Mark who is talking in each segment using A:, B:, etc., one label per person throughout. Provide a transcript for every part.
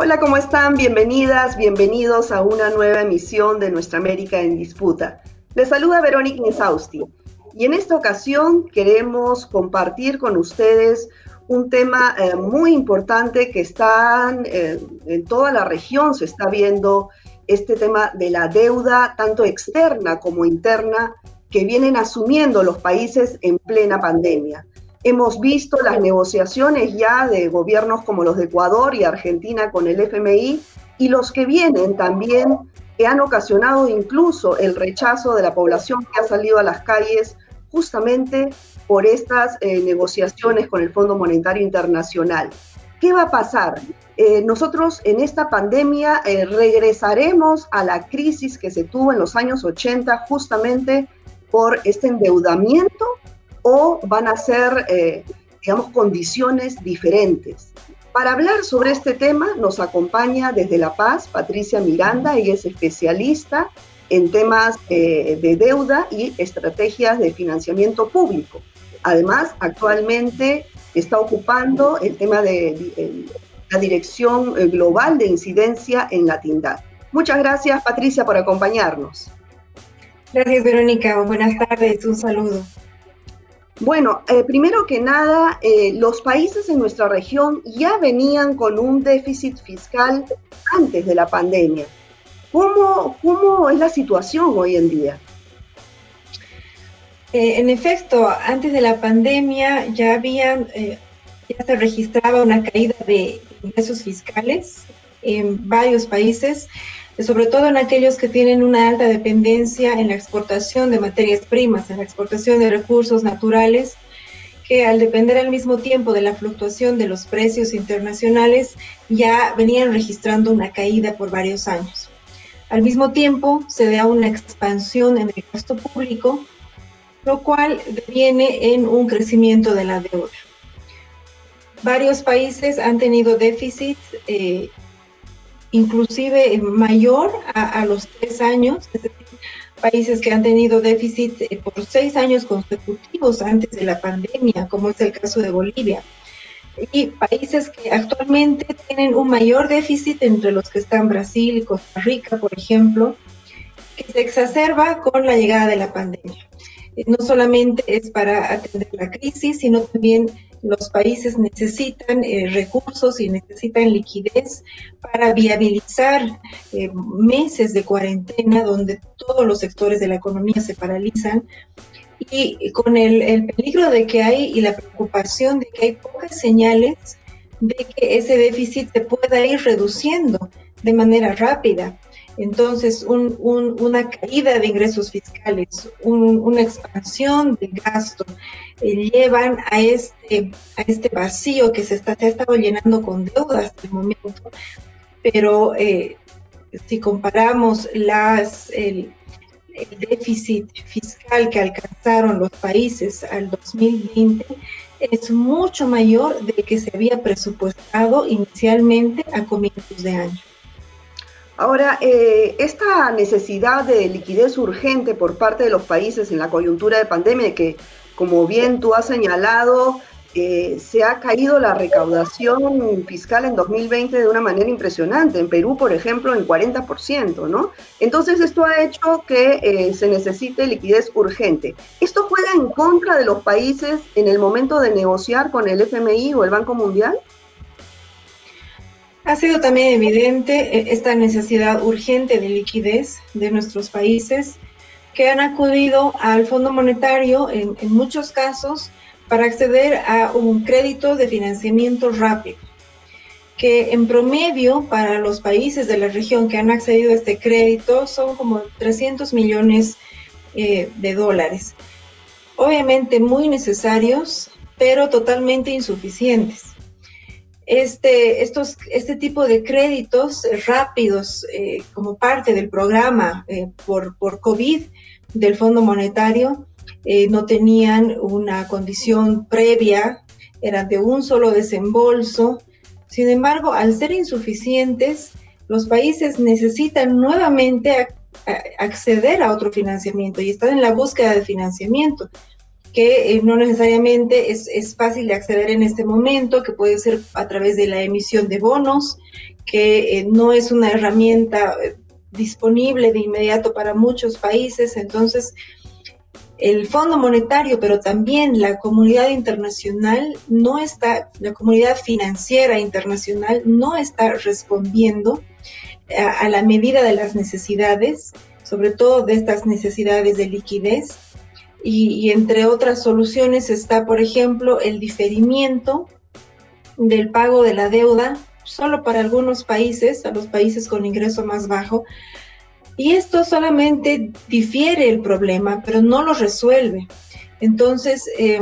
A: Hola, ¿cómo están? Bienvenidas, bienvenidos a una nueva emisión de Nuestra América en Disputa. Les saluda Verónica Insausti y en esta ocasión queremos compartir con ustedes un tema eh, muy importante que está eh, en toda la región, se está viendo este tema de la deuda, tanto externa como interna, que vienen asumiendo los países en plena pandemia. Hemos visto las negociaciones ya de gobiernos como los de Ecuador y Argentina con el FMI y los que vienen también que han ocasionado incluso el rechazo de la población que ha salido a las calles justamente por estas eh, negociaciones con el Fondo Monetario Internacional. ¿Qué va a pasar? Eh, nosotros en esta pandemia eh, regresaremos a la crisis que se tuvo en los años 80 justamente por este endeudamiento o van a ser, digamos, condiciones diferentes. Para hablar sobre este tema nos acompaña desde La Paz Patricia Miranda, ella es especialista en temas de deuda y estrategias de financiamiento público. Además, actualmente está ocupando el tema de, la Dirección eh, Global de Incidencia en la TINDAD. Muchas gracias, Patricia, por acompañarnos.
B: Gracias, Verónica. Buenas tardes. Un saludo.
A: Bueno, eh, primero que nada, eh, los países en nuestra región ya venían con un déficit fiscal antes de la pandemia. ¿Cómo, cómo es la situación hoy en día?
B: Eh, en efecto, antes de la pandemia ya habían, ya se registraba una caída de ingresos fiscales en varios países, sobre todo en aquellos que tienen una alta dependencia en la exportación de materias primas, en la exportación de recursos naturales, que al depender al mismo tiempo de la fluctuación de los precios internacionales, ya venían registrando una caída por varios años. Al mismo tiempo, se da una expansión en el gasto público, lo cual viene en un crecimiento de la deuda. Varios países han tenido déficit eh, inclusive mayor a, los tres años, es decir, países que han tenido déficit eh, por seis años consecutivos antes de la pandemia, como es el caso de Bolivia. Y países que actualmente tienen un mayor déficit, entre los que están Brasil y Costa Rica, por ejemplo, que se exacerba con la llegada de la pandemia no solamente es para atender la crisis, sino también los países necesitan eh, recursos y necesitan liquidez para viabilizar eh, meses de cuarentena donde todos los sectores de la economía se paralizan y con el, el, peligro de que hay y la preocupación de que hay pocas señales de que ese déficit se pueda ir reduciendo de manera rápida. Entonces, una caída de ingresos fiscales, una expansión de gasto, eh, llevan a este, a este vacío que se, está, ha estado llenando con deuda hasta el momento. Pero eh, si comparamos las, el, el déficit fiscal que alcanzaron los países al 2020, es mucho mayor del que se había presupuestado inicialmente a comienzos de año.
A: Ahora, eh, esta necesidad de liquidez urgente por parte de los países en la coyuntura de pandemia, que como bien tú has señalado, eh, se ha caído la recaudación fiscal en 2020 de una manera impresionante. En Perú, por ejemplo, en 40%, ¿no? Entonces, esto ha hecho que eh, se necesite liquidez urgente. ¿Esto juega en contra de los países en el momento de negociar con el FMI o el Banco Mundial?
B: Ha sido también evidente eh, esta necesidad urgente de liquidez de nuestros países que han acudido al Fondo Monetario en, muchos casos para acceder a un crédito de financiamiento rápido, que en promedio para los países de la región que han accedido a este crédito son como 300 millones eh, de dólares. Obviamente muy necesarios, pero totalmente insuficientes este, estos, este tipo de créditos rápidos eh, como parte del programa eh, por, por COVID del Fondo Monetario eh, no tenían una condición previa, eran de un solo desembolso. Sin embargo, al ser insuficientes, los países necesitan nuevamente acceder a otro financiamiento y están en la búsqueda de financiamiento. Que eh, no necesariamente es, es, fácil de acceder en este momento, que puede ser a través de la emisión de bonos, que eh, no es una herramienta eh, disponible de inmediato para muchos países. Entonces, el Fondo Monetario, pero también la comunidad internacional no está, la comunidad financiera internacional no está respondiendo a, la medida de las necesidades, sobre todo de estas necesidades de liquidez. Y, entre otras soluciones está, por ejemplo, el diferimiento del pago de la deuda solo para algunos países, a los países con ingreso más bajo, y esto solamente difiere el problema, pero no lo resuelve. Entonces, eh,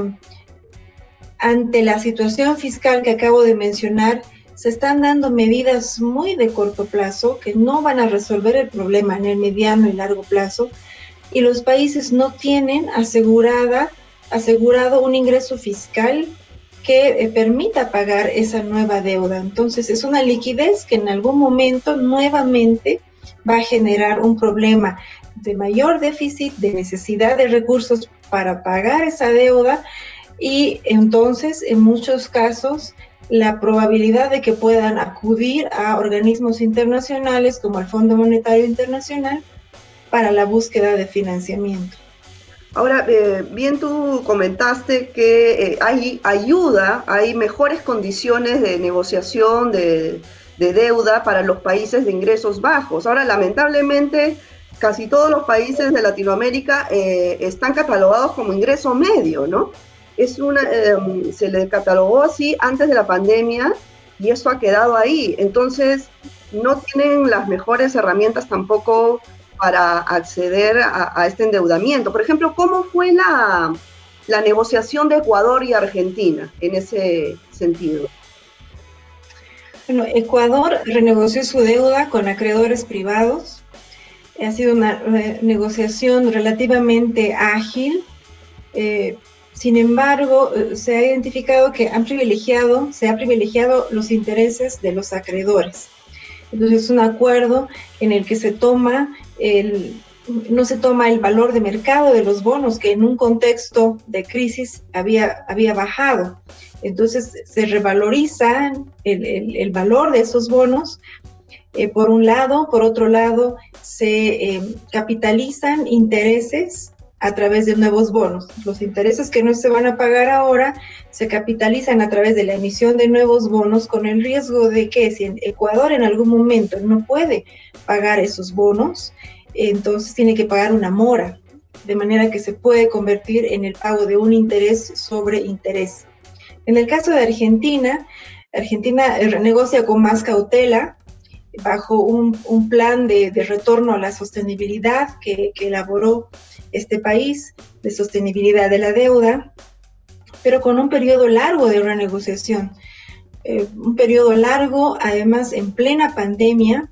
B: ante la situación fiscal que acabo de mencionar, se están dando medidas muy de corto plazo que no van a resolver el problema en el mediano y largo plazo y los países no tienen asegurada, asegurado un ingreso fiscal que eh, permita pagar esa nueva deuda. Entonces es una liquidez que en algún momento nuevamente va a generar un problema de mayor déficit, de necesidad de recursos para pagar esa deuda y entonces en muchos casos la probabilidad de que puedan acudir a organismos internacionales como el Fondo Monetario Internacional para la búsqueda de financiamiento.
A: Ahora, eh, bien tú comentaste que eh, hay ayuda, hay mejores condiciones de negociación de, de deuda para los países de ingresos bajos. Ahora, lamentablemente, casi todos los países de Latinoamérica eh, están catalogados como ingreso medio, ¿no? Es una, em, se le catalogó así antes de la pandemia y eso ha quedado ahí. Entonces, no tienen las mejores herramientas tampoco para acceder a, este endeudamiento. Por ejemplo, ¿cómo fue la, negociación de Ecuador y Argentina en ese sentido?
B: Bueno, Ecuador renegoció su deuda con acreedores privados. Ha sido una eh, negociación relativamente ágil. Eh, sin embargo, eh, se ha identificado que han privilegiado, se ha privilegiado los intereses de los acreedores. Entonces es un acuerdo en el que se toma el, no se toma el valor de mercado de los bonos que en un contexto de crisis había, había bajado. Entonces se revaloriza el, valor de esos bonos eh, por un lado, por otro lado se eh, capitalizan intereses a través de nuevos bonos. Los intereses que no se van a pagar ahora se capitalizan a través de la emisión de nuevos bonos con el riesgo de que si Ecuador en algún momento no puede pagar esos bonos, entonces tiene que pagar una mora, de manera que se puede convertir en el pago de un interés sobre interés. En el caso de Argentina, Argentina eh, negocia con más cautela bajo un, plan de, retorno a la sostenibilidad que, elaboró este país, de sostenibilidad de la deuda, pero con un periodo largo de renegociación. Eh, un periodo largo, además en plena pandemia,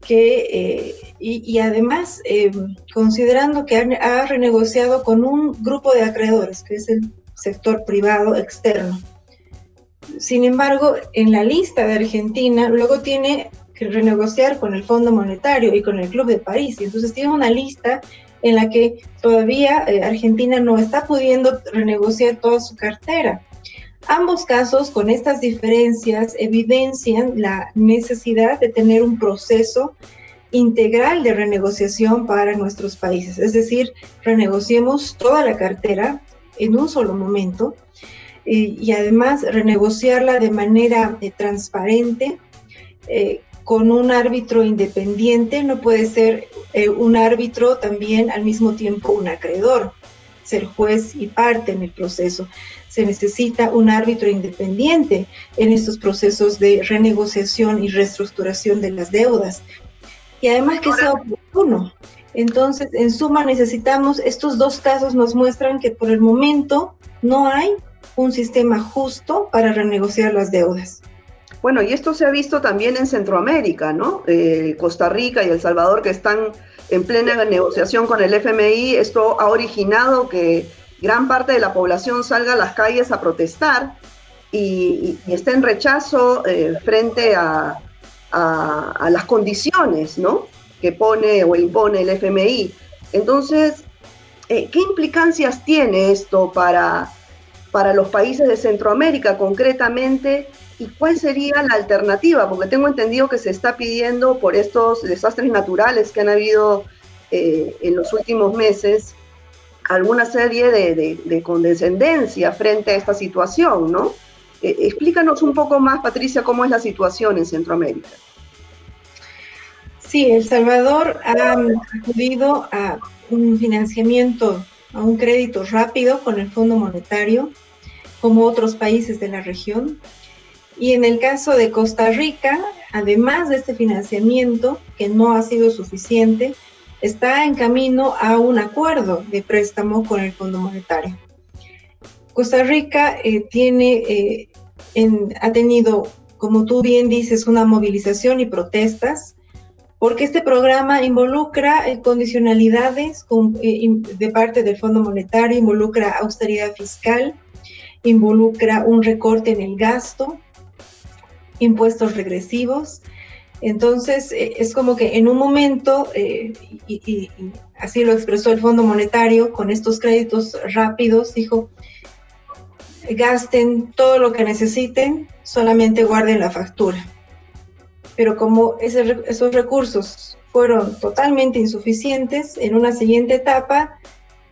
B: que, eh, y, además considerando que ha renegociado con un grupo de acreedores, que es el sector privado externo. Sin embargo, en la lista de Argentina, luego tiene que renegociar con el Fondo Monetario y con el Club de París. Y entonces tiene una lista en la que todavía eh, Argentina no está pudiendo renegociar toda su cartera. Ambos casos, con estas diferencias, evidencian la necesidad de tener un proceso integral de renegociación para nuestros países. Es decir, renegociemos toda la cartera en un solo momento eh, y además renegociarla de manera eh, transparente eh, con un árbitro independiente. No puede ser un árbitro también al mismo tiempo un acreedor, ser juez y parte en el proceso. Se necesita un árbitro independiente en estos procesos de renegociación y reestructuración de las deudas. Y además que sea oportuno, entonces, en suma, necesitamos, estos dos casos nos muestran que por el momento no hay un sistema justo para renegociar las deudas.
A: Bueno, y esto se ha visto también en Centroamérica, ¿no? Eh, Costa Rica y El Salvador que están en plena negociación con el FMI, esto ha originado que gran parte de la población salga a las calles a protestar y, esté en rechazo eh, frente a, a, las condiciones, ¿no? que pone o impone el FMI. Entonces, ¿Qué implicancias tiene esto para, para los países de Centroamérica concretamente? ¿Y cuál sería la alternativa? Porque tengo entendido que se está pidiendo por estos desastres naturales que han habido en los últimos meses, alguna serie de, condescendencia frente a esta situación, ¿no? Eh, explícanos un poco más, Patricia, cómo es la situación en Centroamérica.
B: Sí, El Salvador ha acudido a un financiamiento, a un crédito rápido con el Fondo Monetario, como otros países de la región. Y en el caso de Costa Rica, además de este financiamiento, que no ha sido suficiente, está en camino a un acuerdo de préstamo con el Fondo Monetario. Costa Rica eh, tiene, eh, ha tenido, como tú bien dices, una movilización y protestas, porque este programa involucra eh, condicionalidades de parte del Fondo Monetario, involucra austeridad fiscal, involucra un recorte en el gasto, impuestos regresivos, entonces, eh, es como que en un momento, eh, y, así lo expresó el Fondo Monetario, con estos créditos rápidos, dijo, gasten todo lo que necesiten, solamente guarden la factura. Pero como esos recursos fueron totalmente insuficientes, en una siguiente etapa,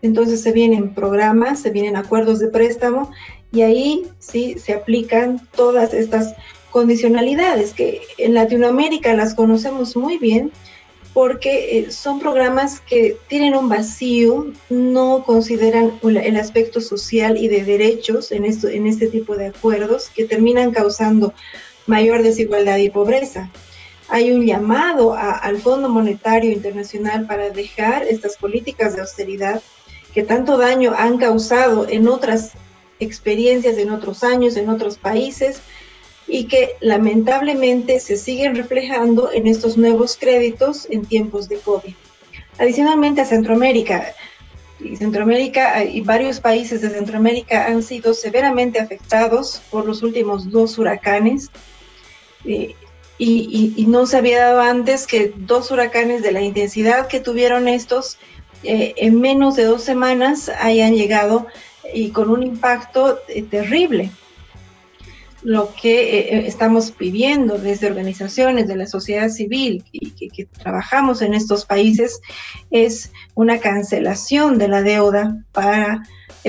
B: entonces se vienen programas, se vienen acuerdos de préstamo y ahí sí se aplican todas estas condicionalidades que en Latinoamérica las conocemos muy bien porque eh, son programas que tienen un vacío, no consideran el aspecto social y de derechos en, esto, en este tipo de acuerdos que terminan causando mayor desigualdad y pobreza. Hay un llamado al Fondo Monetario Internacional para dejar estas políticas de austeridad que tanto daño han causado en otras experiencias, en otros años, en otros países, y que lamentablemente se siguen reflejando en estos nuevos créditos en tiempos de COVID. Adicionalmente a Centroamérica, y Centroamérica y varios países de Centroamérica han sido severamente afectados por los últimos dos huracanes. Y, no se había dado antes que dos huracanes de la intensidad que tuvieron estos eh, en menos de dos semanas hayan llegado y con un impacto eh, terrible lo que eh, estamos pidiendo desde organizaciones de la sociedad civil y que, trabajamos en estos países es una cancelación de la deuda para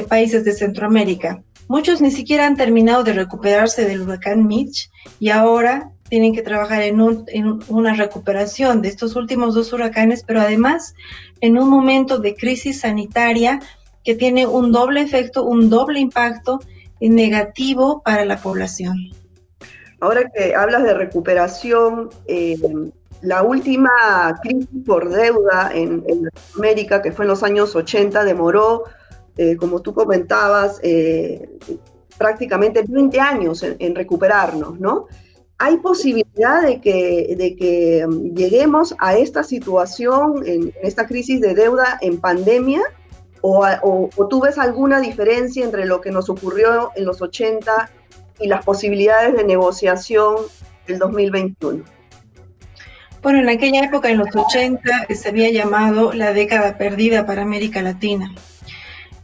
B: países de Centroamérica. Muchos ni siquiera han terminado de recuperarse del huracán Mitch y ahora tienen que trabajar en, en una recuperación de estos últimos dos huracanes, pero además en un momento de crisis sanitaria que tiene un doble efecto, un doble impacto negativo para la población.
A: Ahora que hablas de recuperación, eh, la última crisis por deuda en, América, que fue en los años 80, demoró, eh, como tú comentabas, eh, prácticamente 20 años en, recuperarnos, ¿no? ¿Hay posibilidad de que, de que um, lleguemos a esta situación, en esta crisis de deuda en pandemia? O, tú ves alguna diferencia entre lo que nos ocurrió en los 80 y las posibilidades de negociación del 2021?
B: Bueno, en aquella época, en los 80, se había llamado la década perdida para América Latina.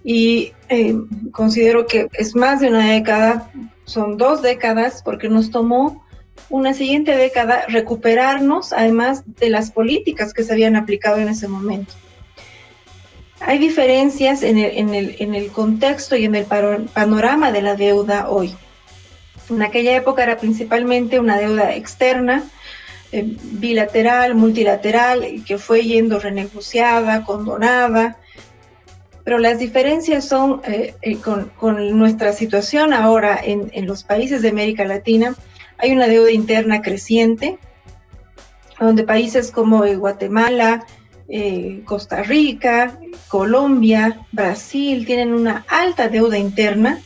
B: Y eh, considero que es más de una década, son dos décadas, porque nos tomó una siguiente década recuperarnos, además de las políticas que se habían aplicado en ese momento. Hay diferencias en el, contexto y en el panorama de la deuda hoy. En aquella época era principalmente una deuda externa, eh, bilateral, multilateral, que fue yendo renegociada, condonada, pero las diferencias son eh, eh, con, nuestra situación ahora en, los países de América Latina. Hay una deuda interna creciente, donde países como Guatemala, eh, Costa Rica, Colombia, Brasil tienen una alta deuda interna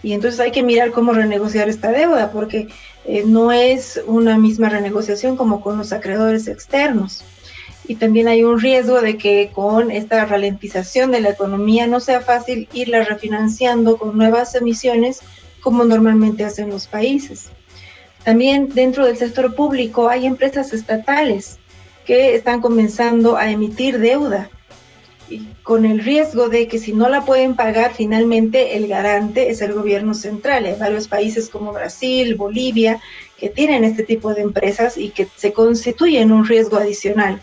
B: y entonces hay que mirar cómo renegociar esta deuda porque no es una misma renegociación como con los acreedores externos. Y también hay un riesgo de que con esta ralentización de la economía no sea fácil irla refinanciando con nuevas emisiones como normalmente hacen los países. También dentro del sector público hay empresas estatales que están comenzando a emitir deuda con el riesgo de que si no la pueden pagar, finalmente el garante es el gobierno central. Hay varios países como Brasil, Bolivia, que tienen este tipo de empresas y que se constituyen un riesgo adicional.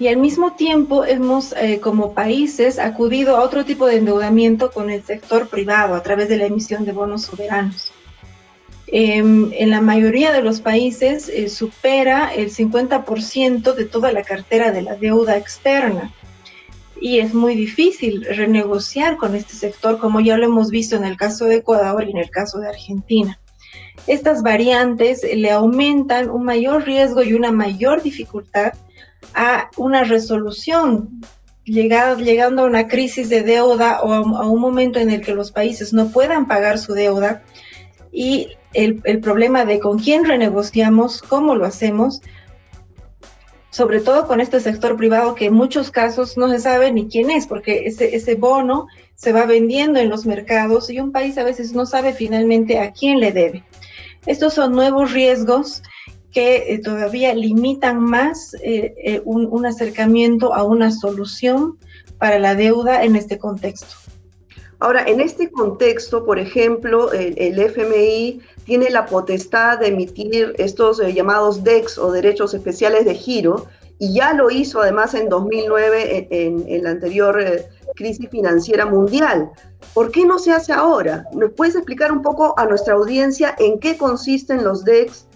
B: Y al mismo tiempo hemos, eh, como países, acudido a otro tipo de endeudamiento con el sector privado a través de la emisión de bonos soberanos. Em, en la mayoría de los países eh, supera el 50% de toda la cartera de la deuda externa. Y es muy difícil renegociar con este sector, como ya lo hemos visto en el caso de Ecuador y en el caso de Argentina. Estas variantes le aumentan un mayor riesgo y una mayor dificultad a una resolución, llegando a una crisis de deuda o a un momento en el que los países no puedan pagar su deuda y el, problema de con quién renegociamos, cómo lo hacemos, sobre todo con este sector privado que en muchos casos no se sabe ni quién es, porque ese, bono se va vendiendo en los mercados y un país a veces no sabe finalmente a quién le debe. Estos son nuevos riesgos que eh, todavía limitan más eh, eh, un, un acercamiento a una solución para la deuda en este contexto.
A: Ahora, en este contexto, por ejemplo, el, FMI tiene la potestad de emitir estos eh, llamados DEX o derechos especiales de giro, y ya lo hizo además en 2009 en, la anterior eh, crisis financiera mundial. ¿Por qué no se hace ahora? ¿Nos puedes explicar un poco a nuestra audiencia en qué consisten los DEX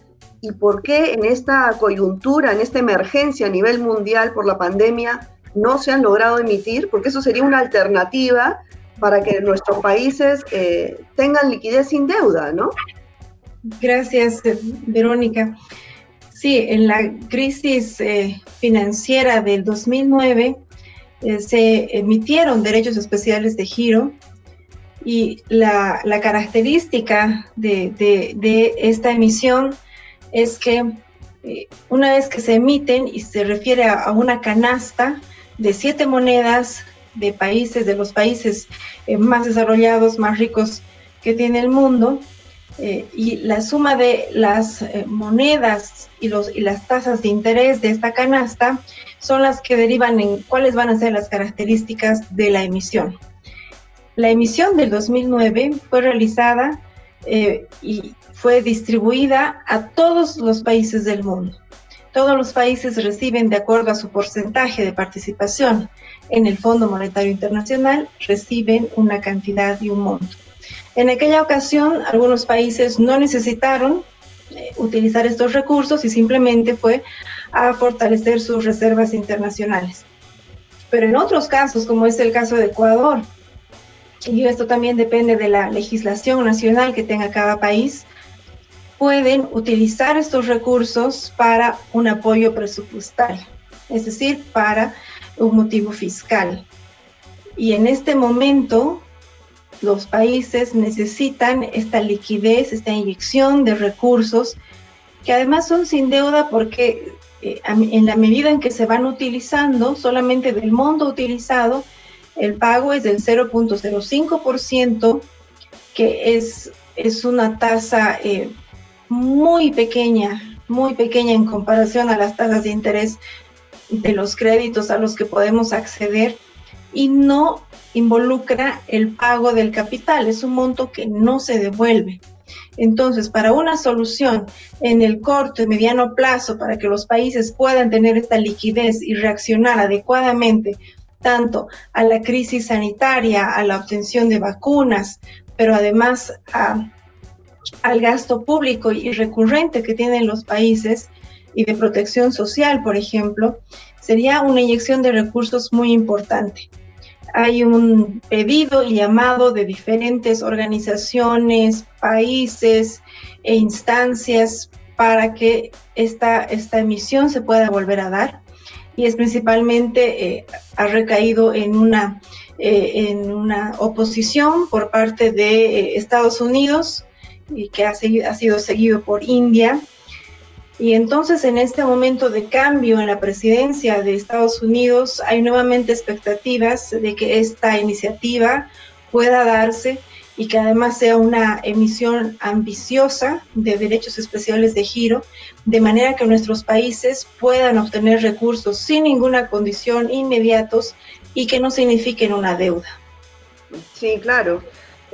A: y por qué en esta coyuntura, en esta emergencia a nivel mundial por la pandemia, no se han logrado emitir? Porque eso sería una alternativa para que nuestros países eh, tengan liquidez sin deuda, ¿no?
B: Gracias, Verónica. Sí, en la crisis eh, financiera del 2009 eh, se emitieron derechos especiales de giro y la, característica de, de, esta emisión es que una vez que se emiten y se refiere a una canasta de siete monedas de países, de los países eh, más desarrollados, más ricos que tiene el mundo, eh, y la suma de las eh, monedas y, los, y las tasas de interés de esta canasta son las que derivan en cuáles van a ser las características de la emisión. La emisión del 2009 fue realizada y fue distribuida a todos los países del mundo. Todos los países reciben de acuerdo a su porcentaje de participación en el Fondo Monetario Internacional, reciben una cantidad y un monto. En aquella ocasión, algunos países no necesitaron eh, utilizar estos recursos y simplemente fue a fortalecer sus reservas internacionales. Pero en otros casos, como es el caso de Ecuador, y esto también depende de la legislación nacional que tenga cada país, pueden utilizar estos recursos para un apoyo presupuestario, es decir, para un motivo fiscal. Y en este momento los países necesitan esta liquidez, esta inyección de recursos, que además son sin deuda porque eh, en la medida en que se van utilizando, solamente del monto utilizado, el pago es del 0.05%, que es, es una tasa eh, muy pequeña, muy pequeña en comparación a las tasas de interés de los créditos a los que podemos acceder y no involucra el pago del capital, es un monto que no se devuelve. Entonces, para una solución en el corto y mediano plazo, para que los países puedan tener esta liquidez y reaccionar adecuadamente tanto a la crisis sanitaria, a la obtención de vacunas, pero además al gasto público y recurrente que tienen los países y de protección social, por ejemplo, sería una inyección de recursos muy importante. Hay un pedido y llamado de diferentes organizaciones, países e instancias para que esta, esta emisión se pueda volver a dar y es principalmente eh, ha recaído en una, eh, en una oposición por parte de eh, Estados Unidos, y que ha, sido seguido por India. Y entonces en este momento de cambio en la presidencia de Estados Unidos hay nuevamente expectativas de que esta iniciativa pueda darse y que además sea una emisión ambiciosa de derechos especiales de giro, de manera que nuestros países puedan obtener recursos sin ninguna condición inmediatos y que no signifiquen una deuda.
A: Sí, claro.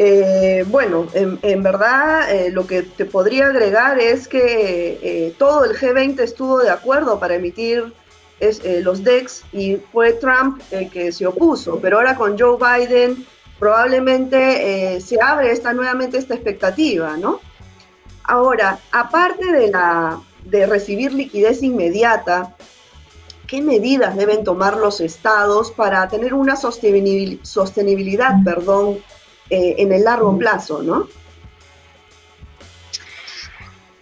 A: Eh, bueno, en, verdad eh, lo que te podría agregar es que eh, todo el G20 estuvo de acuerdo para emitir los DEX y fue Trump el que se opuso, pero ahora con Joe Biden probablemente se abre esta, nuevamente esta expectativa, ¿no? Ahora, aparte de, la, de recibir liquidez inmediata, ¿qué medidas deben tomar los estados para tener una sostenibilidad, perdón, eh, en el largo plazo, ¿no?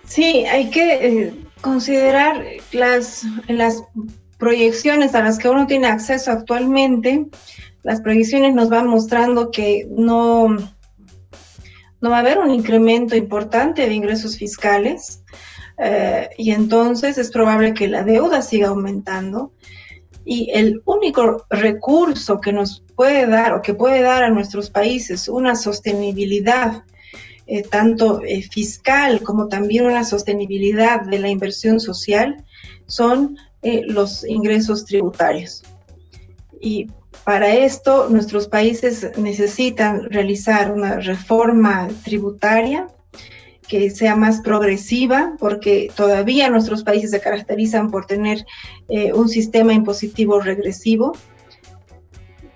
B: Sí, hay que eh, considerar las, las proyecciones a las que uno tiene acceso actualmente. Las proyecciones nos van mostrando que no, no va a haber un incremento importante de ingresos fiscales eh, y entonces es probable que la deuda siga aumentando y el único recurso que nos puede dar o que puede dar a nuestros países una sostenibilidad, eh, tanto eh, fiscal como también una sostenibilidad de la inversión social, son eh, los ingresos tributarios. Y para esto nuestros países necesitan realizar una reforma tributaria que sea más progresiva, porque todavía nuestros países se caracterizan por tener eh, un sistema impositivo regresivo.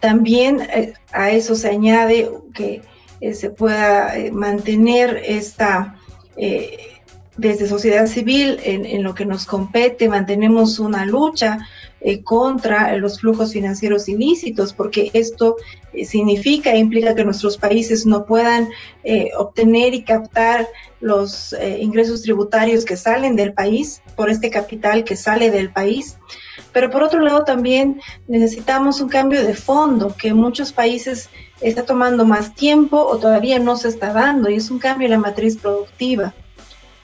B: También eh, a eso se añade que eh, se pueda mantener esta, desde sociedad civil, en, en, lo que nos compete, mantenemos una lucha contra los flujos financieros ilícitos, porque esto significa e implica que nuestros países no puedan obtener y captar los eh, ingresos tributarios que salen del país, por este capital que sale del país. Pero por otro lado también necesitamos un cambio de fondo que en muchos países está tomando más tiempo o todavía no se está dando y es un cambio en la matriz productiva.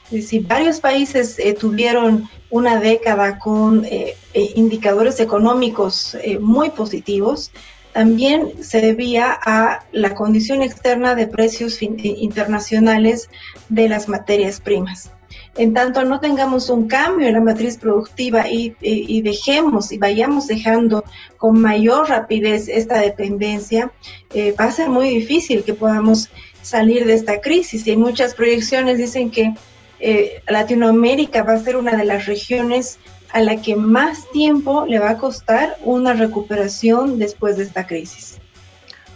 B: Si varios países eh, tuvieron una década con eh, indicadores económicos muy positivos, también se debía a la condición externa de precios internacionales de las materias primas. En tanto no tengamos un cambio en la matriz productiva y, dejemos y vayamos dejando con mayor rapidez esta dependencia, eh, va a ser muy difícil que podamos salir de esta crisis. Y muchas proyecciones dicen que eh, Latinoamérica va a ser una de las regiones a la que más tiempo le va a costar una recuperación después de esta crisis.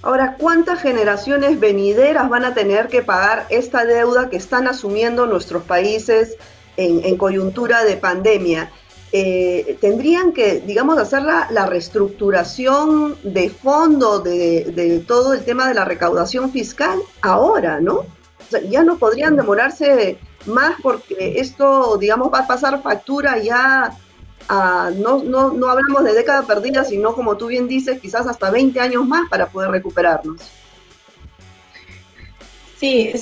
A: Ahora, ¿cuántas generaciones venideras van a tener que pagar esta deuda que están asumiendo nuestros países en, coyuntura de pandemia? Eh, tendrían que, digamos, hacer la, reestructuración de fondo de, todo el tema de la recaudación fiscal ahora, ¿no? ya no podrían demorarse más porque esto, digamos, va a pasar factura ya no, no, no hablamos de década perdida, sino como tú bien dices, quizás hasta 20 años más para poder recuperarnos.
B: Sí,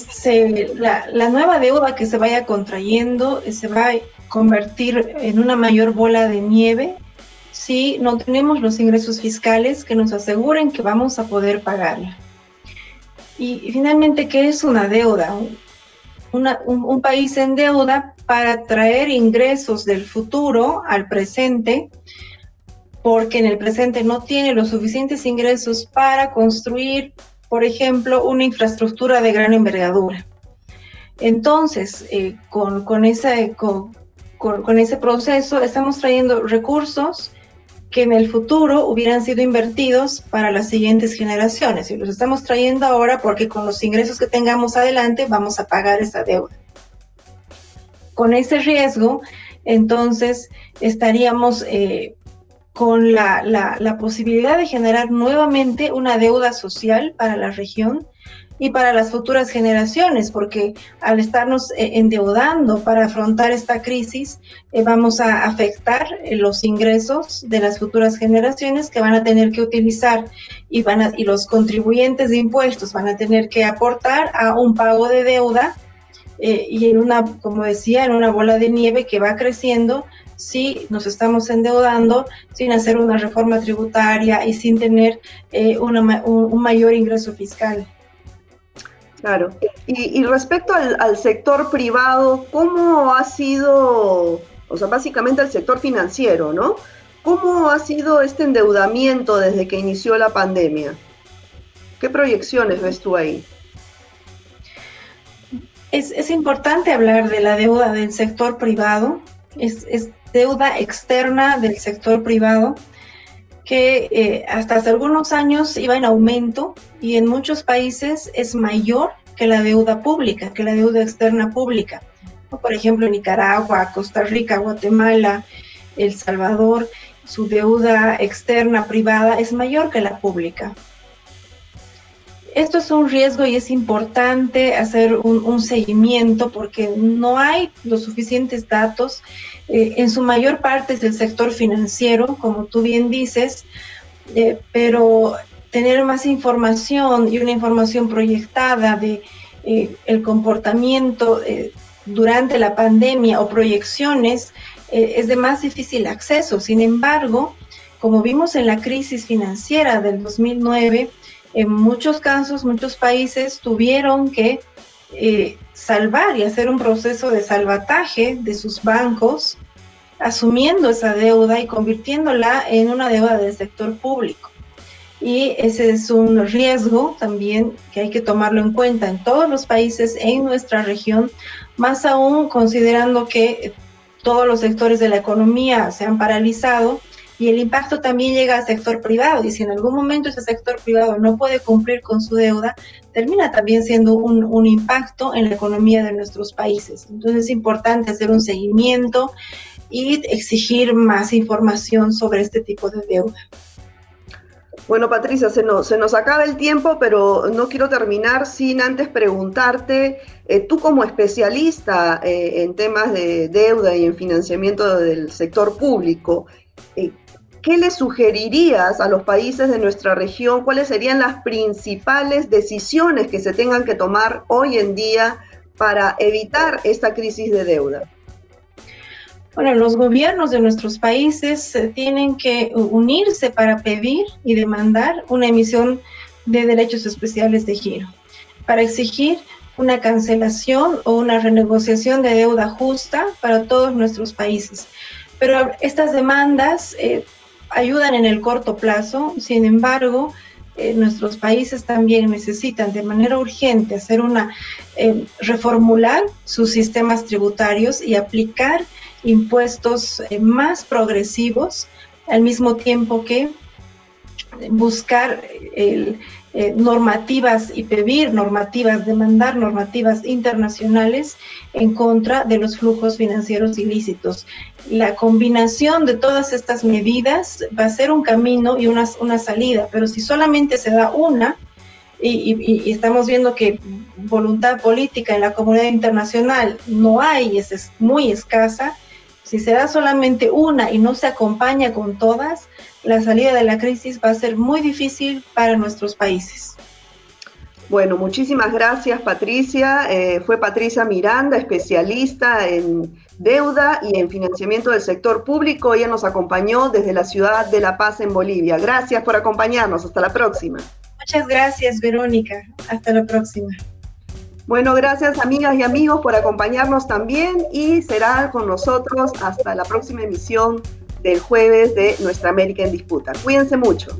B: la, la, nueva deuda que se vaya contrayendo se va a convertir en una mayor bola de nieve si no tenemos los ingresos fiscales que nos aseguren que vamos a poder pagarla. Y, finalmente, ¿qué es una deuda? Un, país en deuda para traer ingresos del futuro al presente, porque en el presente no tiene los suficientes ingresos para construir, por ejemplo, una infraestructura de gran envergadura. Entonces, eh, con, con, ese, con, con ese proceso estamos trayendo recursos que en el futuro hubieran sido invertidos para las siguientes generaciones y los estamos trayendo ahora porque con los ingresos que tengamos adelante vamos a pagar esa deuda. Con ese riesgo, entonces estaríamos eh, con la, la posibilidad de generar nuevamente una deuda social para la región y para las futuras generaciones, porque al estarnos eh, endeudando para afrontar esta crisis, eh, vamos a afectar eh, los ingresos de las futuras generaciones que van a tener que utilizar y, van a, y los contribuyentes de impuestos van a tener que aportar a un pago de deuda y en una, como decía, en una bola de nieve que va creciendo si nos estamos endeudando sin hacer una reforma tributaria y sin tener un mayor ingreso fiscal.
A: Claro. Y, respecto al, sector privado, ¿cómo ha sido, o sea, básicamente el sector financiero, ¿no? ¿Cómo ha sido este endeudamiento desde que inició la pandemia? ¿Qué proyecciones ves tú ahí?
B: Es, importante hablar de la deuda del sector privado, es, deuda externa del sector privado que eh, hasta hace algunos años iba en aumento y en muchos países es mayor que la deuda pública, que la deuda externa pública. Por ejemplo, Nicaragua, Costa Rica, Guatemala, El Salvador, su deuda externa privada es mayor que la pública. Esto es un riesgo y es importante hacer un, seguimiento porque no hay los suficientes datos. Eh, en su mayor parte es del sector financiero, como tú bien dices, eh, pero tener más información y una información proyectada de eh, el comportamiento durante la pandemia o proyecciones es de más difícil acceso. Sin embargo, como vimos en la crisis financiera del 2009, en muchos casos, muchos países tuvieron que eh, salvar y hacer un proceso de salvataje de sus bancos, asumiendo esa deuda y convirtiéndola en una deuda del sector público. Y ese es un riesgo también que hay que tomarlo en cuenta en todos los países en nuestra región, más aún considerando que todos los sectores de la economía se han paralizado y el impacto también llega al sector privado y si en algún momento ese sector privado no puede cumplir con su deuda, termina también siendo un, impacto en la economía de nuestros países. Entonces es importante hacer un seguimiento y exigir más información sobre este tipo de deuda.
A: Bueno, Patricia, se nos, se nos acaba el tiempo, pero no quiero terminar sin antes preguntarte, eh, tú como especialista eh, en temas de deuda y en financiamiento del sector público, eh, ¿qué le sugerirías a los países de nuestra región? ¿Cuáles serían las principales decisiones que se tengan que tomar hoy en día para evitar esta crisis de deuda?
B: Bueno, los gobiernos de nuestros países eh, tienen que unirse para pedir y demandar una emisión de derechos especiales de giro, para exigir una cancelación o una renegociación de deuda justa para todos nuestros países. Pero estas demandas eh, ayudan en el corto plazo, sin embargo, eh, nuestros países también necesitan de manera urgente hacer una, eh, reformular sus sistemas tributarios y aplicar impuestos eh, más progresivos al mismo tiempo que buscar el, eh, normativas y pedir normativas, demandar normativas internacionales en contra de los flujos financieros ilícitos. La combinación de todas estas medidas va a ser un camino y una, una salida, pero si solamente se da una, y, y, estamos viendo que voluntad política en la comunidad internacional no hay, es, es muy escasa, si se da solamente una y no se acompaña con todas, la salida de la crisis va a ser muy difícil para nuestros países.
A: Bueno, muchísimas gracias Patricia. Eh, fue Patricia Miranda, especialista en deuda y en financiamiento del sector público. Ella nos acompañó desde la ciudad de La Paz en Bolivia. Gracias por acompañarnos. Hasta la próxima.
B: Muchas gracias, Verónica. Hasta la próxima.
A: Bueno, gracias amigas y amigos por acompañarnos también y será con nosotros hasta la próxima emisión del jueves de Nuestra América en Disputa. Cuídense mucho.